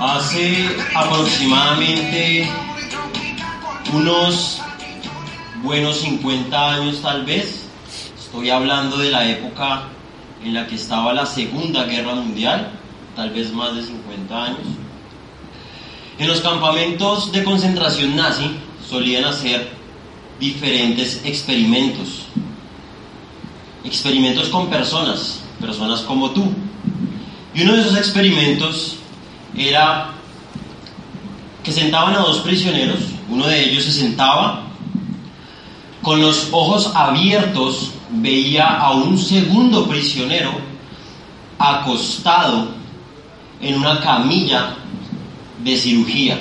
Hace aproximadamente unos buenos 50 años tal vez, estoy hablando de la época en la que estaba la Segunda Guerra Mundial, tal vez más de 50 años. En los campamentos de concentración nazi solían hacer diferentes experimentos. Experimentos con personas, personas como tú. Y uno de esos experimentos era que sentaban a dos prisioneros, uno de ellos se sentaba, con los ojos abiertos veía a un segundo prisionero acostado en una camilla de cirugía.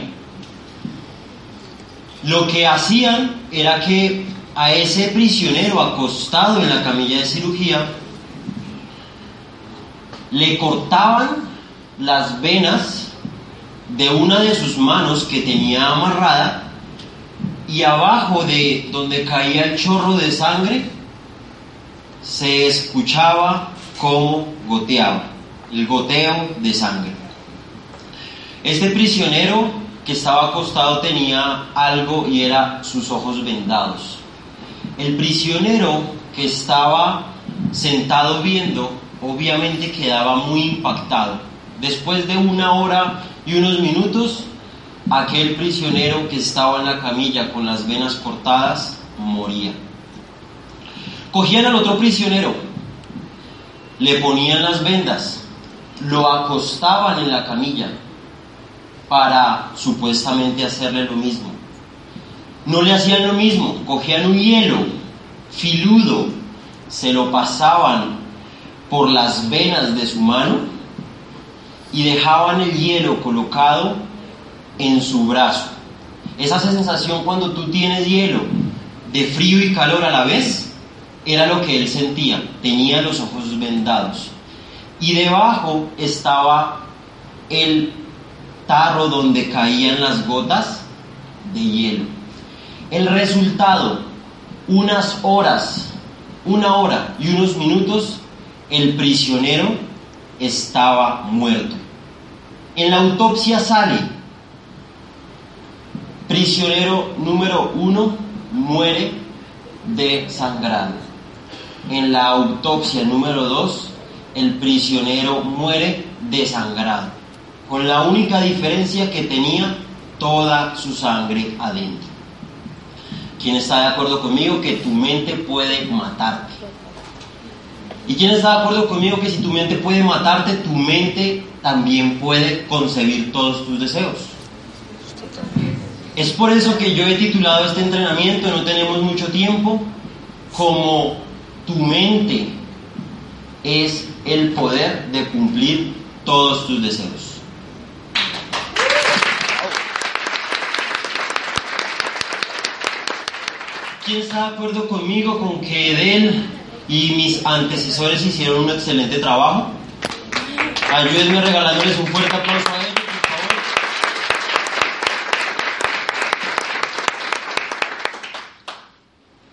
Lo que hacían era que a ese prisionero acostado en la camilla de cirugía le cortaban las venas de una de sus manos que tenía amarrada y abajo de donde caía el chorro de sangre se escuchaba cómo goteaba, el goteo de sangre. Este prisionero que estaba acostado tenía algo y era sus ojos vendados. El prisionero que estaba sentado viendo obviamente quedaba muy impactado. Después de una hora y unos minutos, aquel prisionero que estaba en la camilla con las venas cortadas moría. Cogían al otro prisionero, le ponían las vendas, lo acostaban en la camilla para supuestamente hacerle lo mismo. No le hacían lo mismo, cogían un hielo filudo, se lo pasaban por las venas de su mano y dejaban el hielo colocado en su brazo. Esa sensación cuando tú tienes hielo de frío y calor a la vez era lo que él sentía. Tenía los ojos vendados. Y debajo estaba el tarro donde caían las gotas de hielo. El resultado, unas horas, una hora y unos minutos, el prisionero estaba muerto. En la autopsia sale, prisionero número uno muere de sangrado. En la autopsia número dos, el prisionero muere desangrado, con la única diferencia que tenía toda su sangre adentro. ¿Quién está de acuerdo conmigo que tu mente puede matarte? ¿Y quién está de acuerdo conmigo que si tu mente puede matarte, tu mente también puede concebir todos tus deseos? Es por eso que yo he titulado este entrenamiento, no tenemos mucho tiempo, como tu mente es el poder de cumplir todos tus deseos. ¿Quién está de acuerdo conmigo con que Edel y mis antecesores hicieron un excelente trabajo? Ayúdenme regalándoles un fuerte aplauso a ellos, por favor.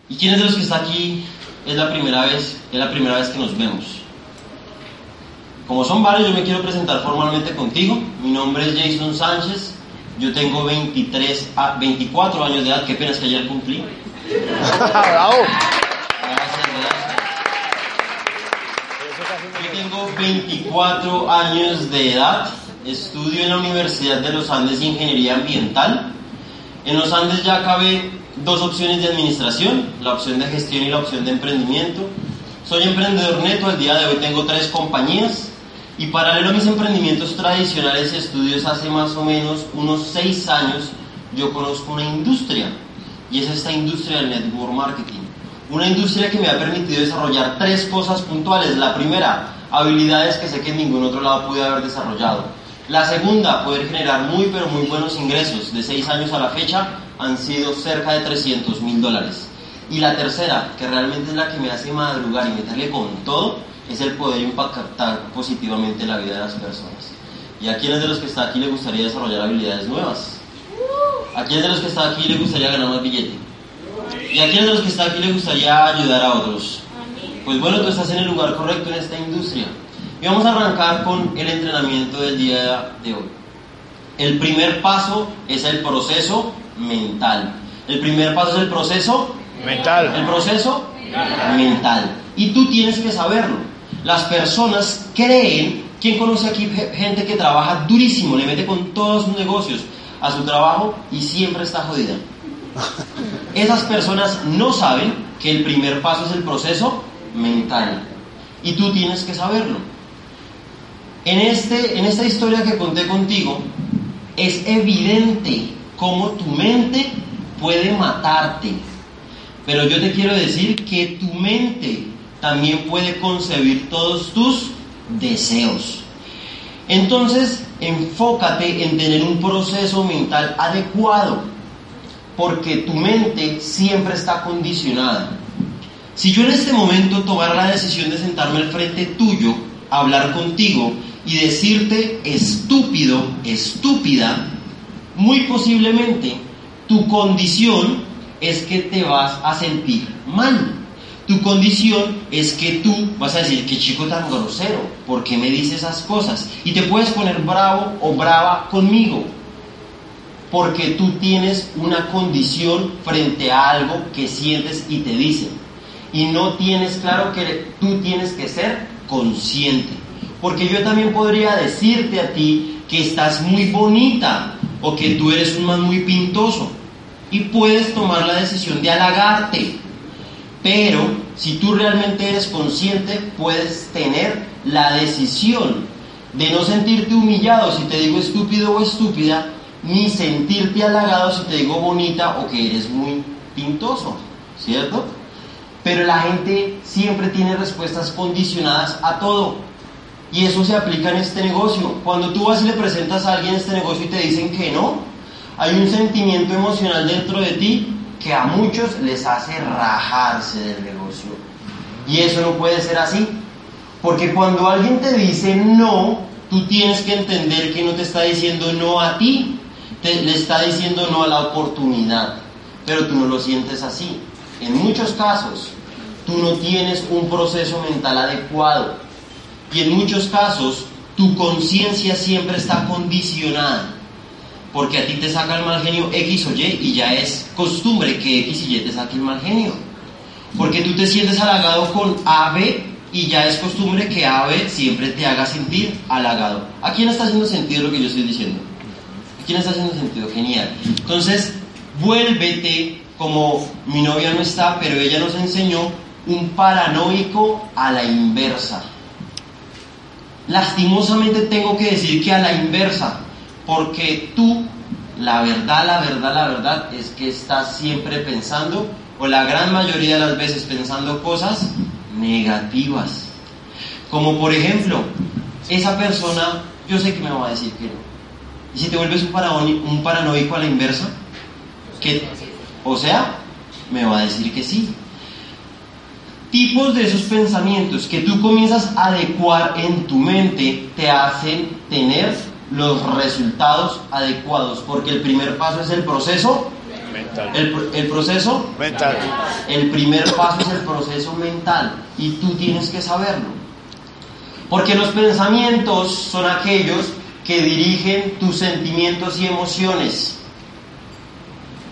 ¿Y quiénes de los que está aquí es la primera vez, es la primera vez que nos vemos? Como son varios, yo me quiero presentar formalmente contigo. Mi nombre es Jason Sánchez. Yo tengo 23 a 24 años de edad. Qué pena es que ayer cumplí. Bravo. Gracias, gracias. Yo tengo 24 años de edad. Estudio en la Universidad de los Andes Ingeniería Ambiental. En los Andes ya acabé dos opciones de administración, la opción de gestión y la opción de emprendimiento. Soy emprendedor neto, al día de hoy tengo tres compañías y paralelo a mis emprendimientos tradicionales y estudios hace más o menos unos seis años yo conozco una industria y es esta industria del network marketing. Una industria que me ha permitido desarrollar tres cosas puntuales. La primera, habilidades que sé que en ningún otro lado pude haber desarrollado. La segunda, poder generar muy pero muy buenos ingresos. De seis años a la fecha han sido cerca de 300 mil dólares. Y la tercera, que realmente es la que me hace madrugar y meterle con todo, es el poder impactar positivamente la vida de las personas. ¿Y a quiénes de los que está aquí le gustaría desarrollar habilidades nuevas? ¿A quiénes de los que está aquí le gustaría ganar más billete? ¿Y a quiénes de los que está aquí le gustaría ayudar a otros? Pues bueno, tú estás en el lugar correcto en esta industria. Y vamos a arrancar con el entrenamiento del día de hoy. El primer paso es el proceso mental. El primer paso es el proceso Mental. el proceso mental. Y tú tienes que saberlo. Las personas creen, ¿quién conoce aquí ge- gente que trabaja durísimo, le mete con todos sus negocios a su trabajo y siempre está jodida? Esas personas no saben que el primer paso es el proceso mental. Y tú tienes que saberlo. En, este, en esta historia que conté contigo, es evidente cómo tu mente puede matarte. Pero yo te quiero decir que tu mente también puede concebir todos tus deseos. Entonces, enfócate en tener un proceso mental adecuado, porque tu mente siempre está condicionada. Si yo en este momento tomara la decisión de sentarme al frente tuyo, hablar contigo y decirte estúpido, estúpida, muy posiblemente tu condición es que te vas a sentir mal. Tu condición es que tú vas a decir, qué chico tan grosero, ¿por qué me dice esas cosas? Y te puedes poner bravo o brava conmigo, porque tú tienes una condición frente a algo que sientes y te dicen. Y no tienes claro que tú tienes que ser consciente. Porque yo también podría decirte a ti que estás muy bonita o que tú eres un man muy pintoso. Y puedes tomar la decisión de halagarte. Pero si tú realmente eres consciente, puedes tener la decisión de no sentirte humillado si te digo estúpido o estúpida, ni sentirte halagado si te digo bonita o que eres muy pintoso, ¿cierto? Pero la gente siempre tiene respuestas condicionadas a todo. Y eso se aplica en este negocio. Cuando tú vas y le presentas a alguien este negocio y te dicen que no, hay un sentimiento emocional dentro de ti que a muchos les hace rajarse del negocio. Y eso no puede ser así. Porque cuando alguien te dice no, tú tienes que entender que no te está diciendo no a ti, te, le está diciendo no a la oportunidad. Pero tú no lo sientes así. En muchos casos, tú no tienes un proceso mental adecuado. Y en muchos casos, tu conciencia siempre está condicionada. Porque a ti te saca el mal genio X o Y y ya es costumbre que X y Y te saque el mal genio. Porque tú te sientes halagado con AB y ya es costumbre que AB siempre te haga sentir halagado. ¿A quién está haciendo sentido lo que yo estoy diciendo? ¿A quién está haciendo sentido? Genial. Entonces, vuélvete como mi novia no está, pero ella nos enseñó un paranoico a la inversa. Lastimosamente tengo que decir que a la inversa, porque tú, la verdad, la verdad, la verdad es que estás siempre pensando, o la gran mayoría de las veces pensando cosas negativas. Como por ejemplo, esa persona, yo sé que me va a decir que no. Y si te vuelves un, un paranoico a la inversa, que, o sea, me va a decir que sí. Tipos de esos pensamientos que tú comienzas a adecuar en tu mente te hacen tener los resultados adecuados, porque el primer paso es el proceso, Mental. el, el proceso, Mental. el primer paso es el proceso mental y tú tienes que saberlo. Porque los pensamientos son aquellos que dirigen tus sentimientos y emociones.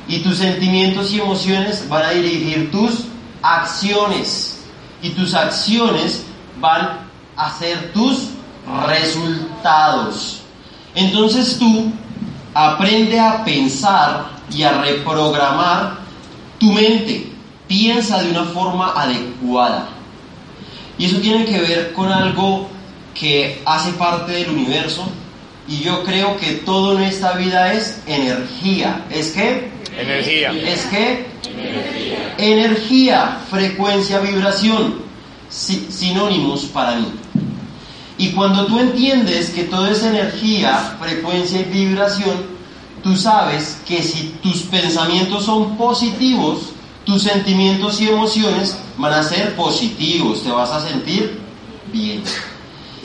Y tus sentimientos y emociones van a dirigir tus acciones. Y tus acciones van a ser tus resultados. Entonces tú aprende a pensar y a reprogramar tu mente. Piensa de una forma adecuada. Y eso tiene que ver con algo que hace parte del universo. Y yo creo que todo en esta vida es energía. ¿Es que? Energía. ¿Es que? Energía, frecuencia, vibración. Si- sinónimos para mí. Y cuando tú entiendes que todo es energía, frecuencia y vibración, tú sabes que si tus pensamientos son positivos, tus sentimientos y emociones van a ser positivos, te vas a sentir bien.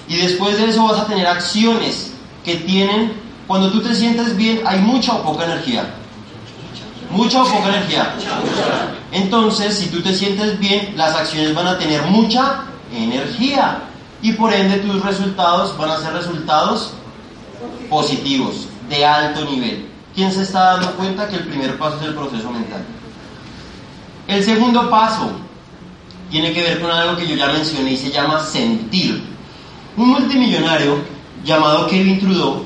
Y después de eso vas a tener acciones que tienen, cuando tú te sientes bien, hay mucha o poca energía. Mucha o poca energía. Entonces, si tú te sientes bien, las acciones van a tener mucha energía. Y por ende tus resultados van a ser resultados positivos. de alto nivel. ¿Quién se está dando cuenta que el primer paso es el proceso mental? El segundo paso tiene que ver con algo que yo ya mencioné y se llama sentir. Un multimillonario llamado Kevin Trudeau,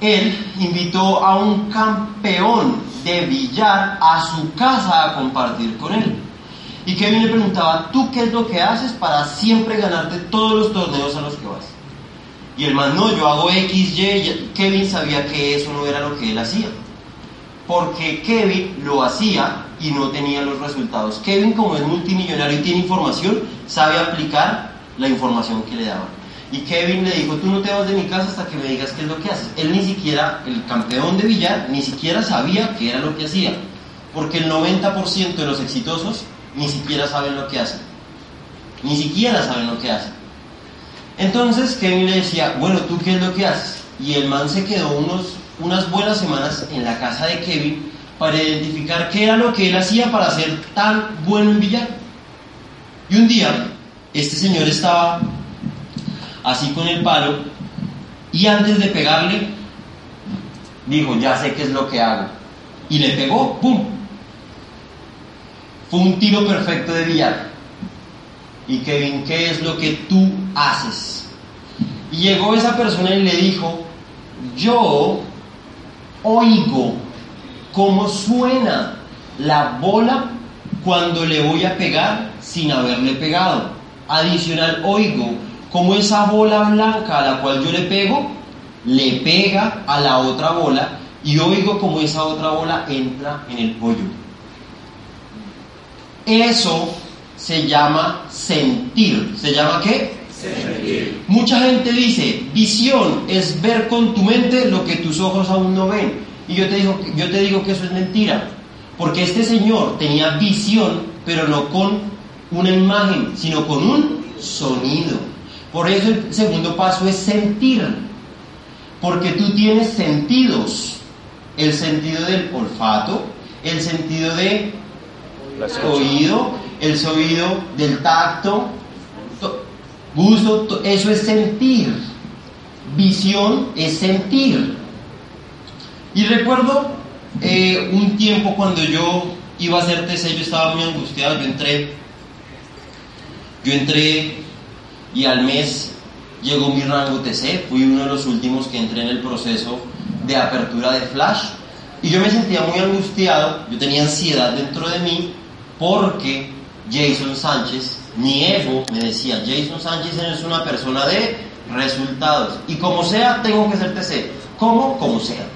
él invitó a un campeón de billar a su casa a compartir con él. Y Kevin le preguntaba, ¿tú qué es lo que haces para siempre ganarte todos los torneos a los que vas? Y el man, no, yo hago X, Y. Kevin sabía que eso no era lo que él hacía. Porque Kevin lo hacía y no tenía los resultados. Kevin, como es multimillonario y tiene información, sabe aplicar la información que le daban. Y Kevin le dijo, tú no te vas de mi casa hasta que me digas qué es lo que haces. Él ni siquiera, el campeón de billar, ni siquiera sabía qué era lo que hacía. Porque el 90% de los exitosos ni siquiera saben lo que hacen. Ni siquiera saben lo que hacen. Entonces Kevin le decía, bueno, ¿tú qué es lo que haces? Y el man se quedó unos, unas buenas semanas en la casa de Kevin para identificar qué era lo que él hacía para ser tan bueno en billar. Y un día, este señor estaba así con el palo, y antes de pegarle, dijo, ya sé qué es lo que hago. Y le pegó, ¡pum! Fue un tiro perfecto de billar. Y Kevin, ¿qué es lo que tú haces? Y llegó esa persona y le dijo, yo oigo cómo suena la bola cuando le voy a pegar sin haberle pegado. Adicional, oigo como esa bola blanca a la cual yo le pego, le pega a la otra bola y oigo como esa otra bola entra en el pollo. Eso se llama sentir. ¿Se llama qué? Sentir. Mucha gente dice, visión es ver con tu mente lo que tus ojos aún no ven. Y yo te digo, yo te digo que eso es mentira. Porque este señor tenía visión, pero no con una imagen, sino con un sonido. Por eso el segundo paso es sentir, porque tú tienes sentidos, el sentido del olfato, el sentido de oído, el sonido del tacto, gusto, eso es sentir. Visión es sentir. Y recuerdo eh, un tiempo cuando yo iba a hacer TC, yo estaba muy angustiado, yo entré, yo entré y al mes llegó mi rango TC, fui uno de los últimos que entré en el proceso de apertura de Flash. Y yo me sentía muy angustiado, yo tenía ansiedad dentro de mí porque Jason Sánchez, mi ego me decía, Jason Sánchez es una persona de resultados. Y como sea tengo que ser TC, como como sea.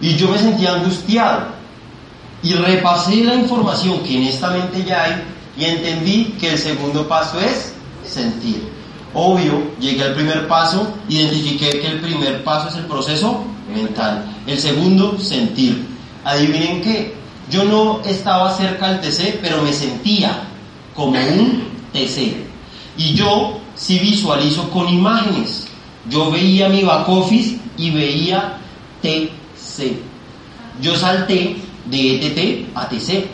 Y yo me sentía angustiado. Y repasé la información que en esta mente ya hay y entendí que el segundo paso es sentir. Obvio, llegué al primer paso, identifiqué que el primer paso es el proceso mental. El segundo, sentir. Adivinen qué, yo no estaba cerca del TC, pero me sentía como un TC. Y yo sí visualizo con imágenes. Yo veía mi back office y veía TC. Yo salté de ETT a TC.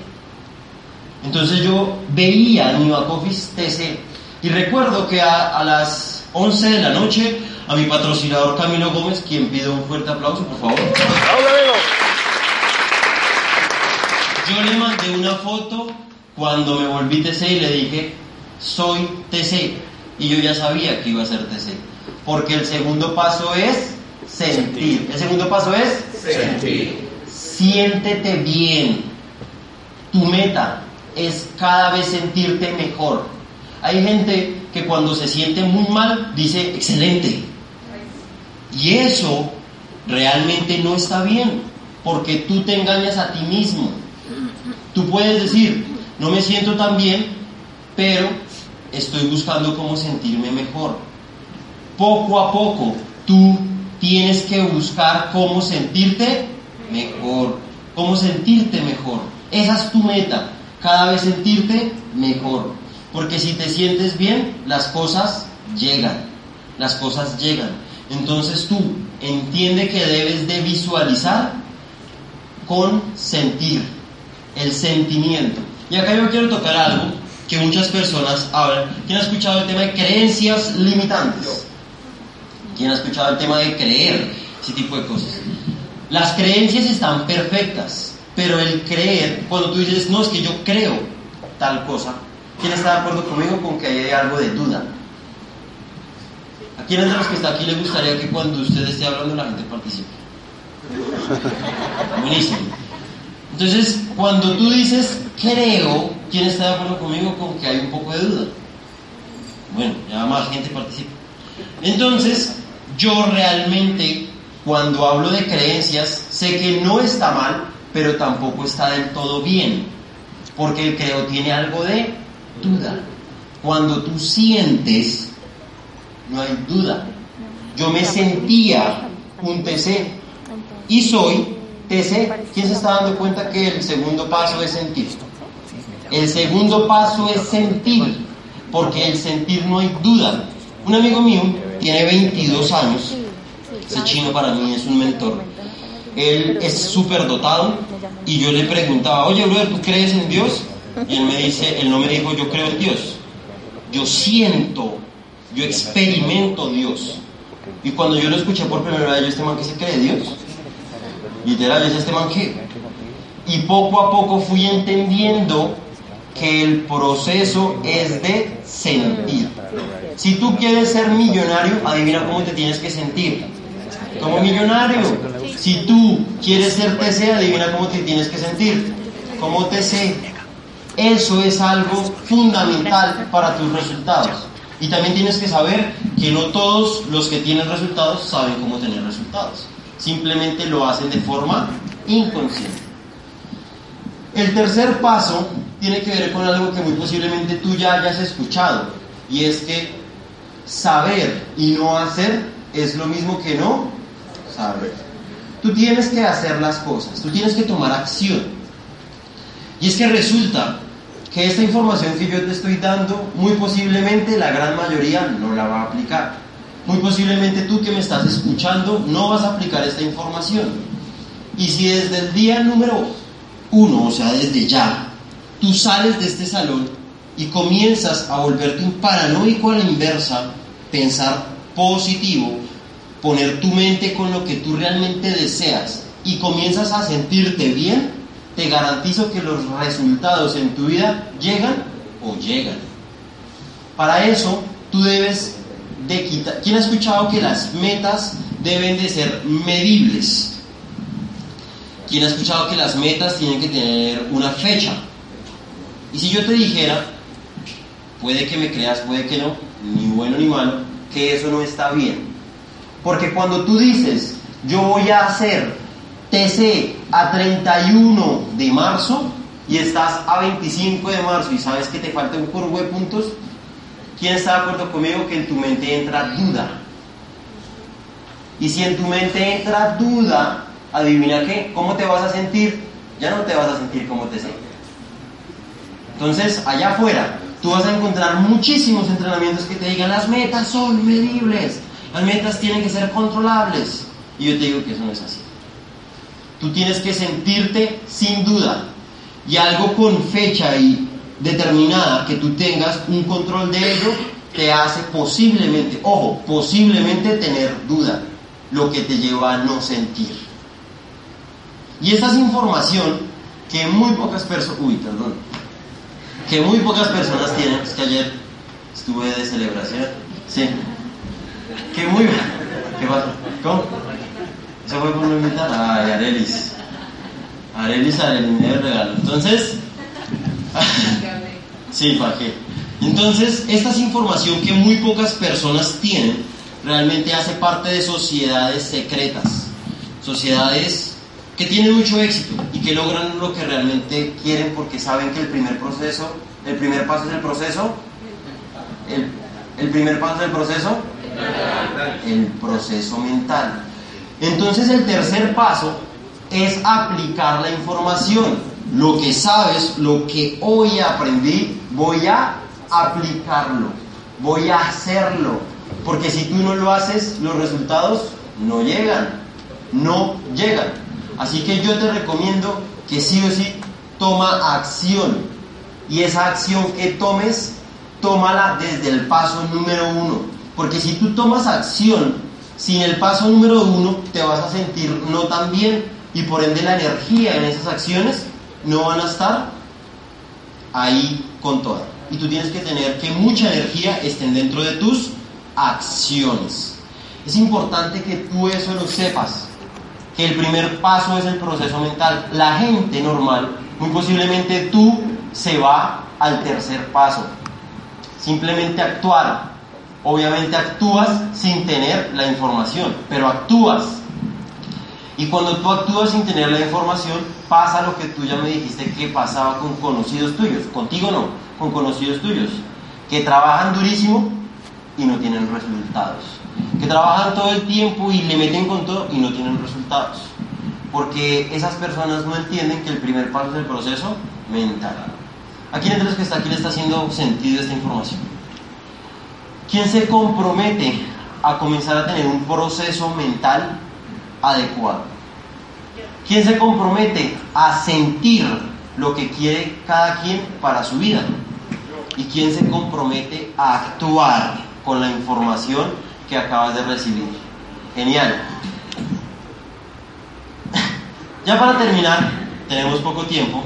Entonces yo veía mi back office TC y recuerdo que a, las 11 de la noche a mi patrocinador Camilo Gómez, quien pide un fuerte aplauso, por favor. Yo le mandé una foto cuando me volví TC y le dije, soy TC. Y yo ya sabía que iba a ser TC. Porque el segundo paso es sentir. El segundo paso es sentir. Siéntete bien. Tu meta es cada vez sentirte mejor. Hay gente que cuando se siente muy mal dice excelente. Y eso realmente no está bien, porque tú te engañas a ti mismo. Tú puedes decir, no me siento tan bien, pero estoy buscando cómo sentirme mejor. Poco a poco, tú tienes que buscar cómo sentirte mejor, cómo sentirte mejor. Esa es tu meta, cada vez sentirte mejor. Porque si te sientes bien, las cosas llegan. Las cosas llegan. Entonces tú entiende que debes de visualizar con sentir, el sentimiento. Y acá yo quiero tocar algo que muchas personas hablan. ¿Quién ha escuchado el tema de creencias limitantes? ¿Quién ha escuchado el tema de creer ese tipo de cosas. Las creencias están perfectas, pero el creer, cuando tú dices, no, es que yo creo tal cosa, ¿quién está de acuerdo conmigo con que hay algo de duda? ¿A quiénes de los que está aquí le gustaría que cuando usted esté hablando la gente participe? Buenísimo. Entonces, cuando tú dices creo, ¿quién está de acuerdo conmigo con que hay un poco de duda? Bueno, ya más gente participa. Entonces, yo realmente, cuando hablo de creencias, sé que no está mal, pero tampoco está del todo bien, porque el creo tiene algo de duda. Cuando tú sientes, no hay duda. Yo me sentía un TC y soy TC. ¿Quién se está dando cuenta que el segundo paso es sentir? El segundo paso es sentir, porque el sentir no hay duda. Un amigo mío tiene 22 años, ese chino para mí es un mentor. Él es súper dotado y yo le preguntaba, oye, brother, ¿tú crees en Dios? Y él me dice, él no me dijo, yo creo en Dios. Yo siento, yo experimento Dios. Y cuando yo lo escuché por primera vez, yo, este man que se cree Dios. Literal, es este man que. Y poco a poco fui entendiendo que el proceso es de sentir. Si tú quieres ser millonario, adivina cómo te tienes que sentir. Como millonario. Si tú quieres ser TC, adivina cómo te tienes que sentir. Como TC. Eso es algo fundamental para tus resultados. Y también tienes que saber que no todos los que tienen resultados saben cómo tener resultados. Simplemente lo hacen de forma inconsciente. El tercer paso tiene que ver con algo que muy posiblemente tú ya hayas escuchado. Y es que saber y no hacer es lo mismo que no saber. Tú tienes que hacer las cosas, tú tienes que tomar acción. Y es que resulta que esta información que yo te estoy dando, muy posiblemente la gran mayoría no la va a aplicar. Muy posiblemente tú que me estás escuchando no vas a aplicar esta información. Y si desde el día número uno, o sea, desde ya, tú sales de este salón y comienzas a volverte un paranoico a la inversa, pensar positivo, poner tu mente con lo que tú realmente deseas y comienzas a sentirte bien, te garantizo que los resultados en tu vida llegan o llegan. Para eso, tú debes de quitar... ¿Quién ha escuchado que las metas deben de ser medibles? ¿Quién ha escuchado que las metas tienen que tener una fecha? Y si yo te dijera, puede que me creas, puede que no, ni bueno ni malo, que eso no está bien. Porque cuando tú dices, yo voy a hacer TC a 31 de marzo y estás a 25 de marzo y sabes que te falta un curvo de puntos, ¿quién está de acuerdo conmigo que en tu mente entra duda? Y si en tu mente entra duda, adivina qué, ¿cómo te vas a sentir? Ya no te vas a sentir como te. Entonces, allá afuera, tú vas a encontrar muchísimos entrenamientos que te digan las metas son medibles, las metas tienen que ser controlables. Y yo te digo que eso no es así. Tú tienes que sentirte sin duda y algo con fecha y determinada que tú tengas un control de ello te hace posiblemente, ojo, posiblemente tener duda, lo que te lleva a no sentir. Y esta es información que muy pocas personas, uy, perdón, que muy pocas personas tienen, es que ayer estuve de celebración, sí, que muy, ¿qué pasa? ¿Cómo? Eso fue por no invitar a Arelis. Arelis a de regalo. Entonces, sí, ¿para qué? Entonces, esta es información que muy pocas personas tienen, realmente hace parte de sociedades secretas, sociedades que tienen mucho éxito y que logran lo que realmente quieren porque saben que el primer proceso, el primer paso es el proceso, el, el primer paso del proceso, el proceso mental. Entonces el tercer paso es aplicar la información. Lo que sabes, lo que hoy aprendí, voy a aplicarlo, voy a hacerlo. Porque si tú no lo haces, los resultados no llegan, no llegan. Así que yo te recomiendo que sí o sí toma acción. Y esa acción que tomes, tómala desde el paso número uno. Porque si tú tomas acción sin el paso número uno te vas a sentir no tan bien y por ende la energía en esas acciones no van a estar ahí con toda. Y tú tienes que tener que mucha energía estén dentro de tus acciones. Es importante que tú eso lo sepas, que el primer paso es el proceso mental. La gente normal, muy posiblemente tú, se va al tercer paso. Simplemente actuar. Obviamente actúas sin tener la información, pero actúas. Y cuando tú actúas sin tener la información, pasa lo que tú ya me dijiste que pasaba con conocidos tuyos. Contigo no, con conocidos tuyos. Que trabajan durísimo y no tienen resultados. Que trabajan todo el tiempo y le meten con todo y no tienen resultados. Porque esas personas no entienden que el primer paso es el proceso mental. ¿A quién de los que está aquí le está haciendo sentido esta información? ¿Quién se compromete a comenzar a tener un proceso mental adecuado? ¿Quién se compromete a sentir lo que quiere cada quien para su vida? ¿Y quién se compromete a actuar con la información que acabas de recibir? Genial. Ya para terminar, tenemos poco tiempo.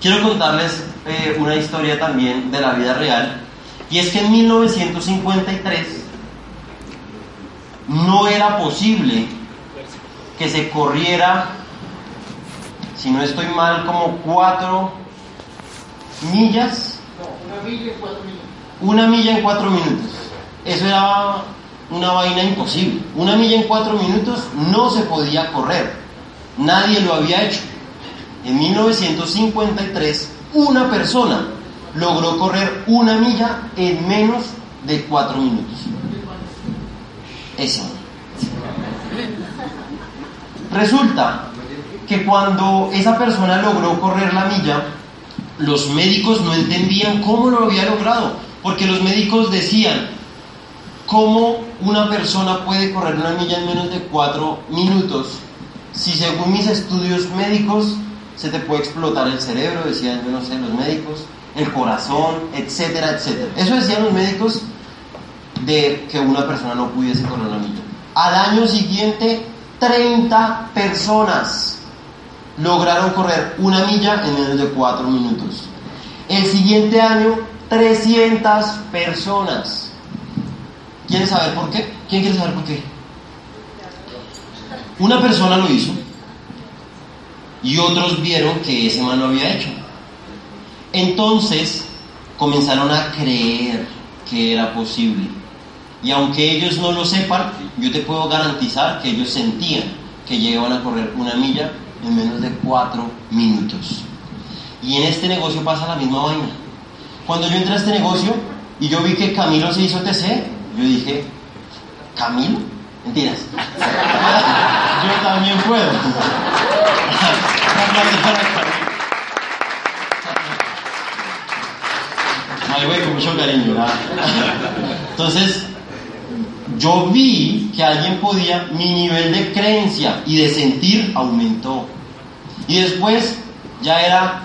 Quiero contarles eh, una historia también de la vida real. Y es que en 1953 no era posible que se corriera, si no estoy mal, como cuatro millas. una milla en cuatro minutos. Una milla en cuatro minutos. Eso era una vaina imposible. Una milla en cuatro minutos no se podía correr. Nadie lo había hecho. En 1953, una persona logró correr una milla en menos de cuatro minutos. Eso. Resulta que cuando esa persona logró correr la milla, los médicos no entendían cómo lo había logrado, porque los médicos decían, ¿cómo una persona puede correr una milla en menos de cuatro minutos si según mis estudios médicos se te puede explotar el cerebro, decían, yo no sé, los médicos, el corazón, etcétera, etcétera. Eso decían los médicos de que una persona no pudiese correr una milla. Al año siguiente, 30 personas lograron correr una milla en menos de 4 minutos. El siguiente año, 300 personas. ¿Quieren saber por qué? ¿Quién quiere saber por qué? Una persona lo hizo y otros vieron que ese man lo había hecho. Entonces comenzaron a creer que era posible. Y aunque ellos no lo sepan, yo te puedo garantizar que ellos sentían que llegaban a correr una milla en menos de cuatro minutos. Y en este negocio pasa la misma vaina. Cuando yo entré a este negocio y yo vi que Camilo se hizo TC, yo dije, ¿Camilo? Mentiras. yo también puedo. mucho cariño. Entonces, yo vi que alguien podía, mi nivel de creencia y de sentir aumentó. Y después ya era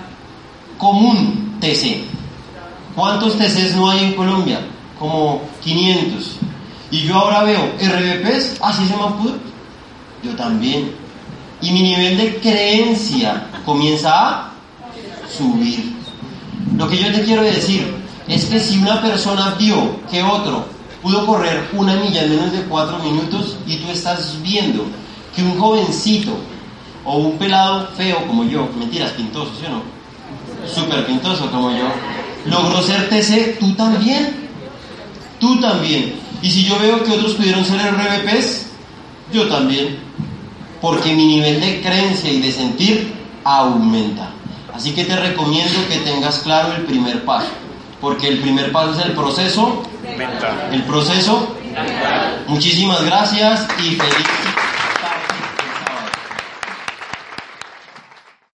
común TC. ¿Cuántos TCs no hay en Colombia? Como 500. Y yo ahora veo RBPs, así se me pudo. Yo también. Y mi nivel de creencia comienza a subir. Lo que yo te quiero decir es que si una persona vio que otro pudo correr una milla en menos de cuatro minutos y tú estás viendo que un jovencito o un pelado feo como yo, mentiras, pintoso, ¿sí o no? Súper pintoso como yo, logró ser TC, tú también. Tú también. Y si yo veo que otros pudieron ser RBPs, yo también. Porque mi nivel de creencia y de sentir aumenta. Así que te recomiendo que tengas claro el primer paso. Porque el primer paso es el proceso. Mental. El proceso. Muchísimas gracias y feliz.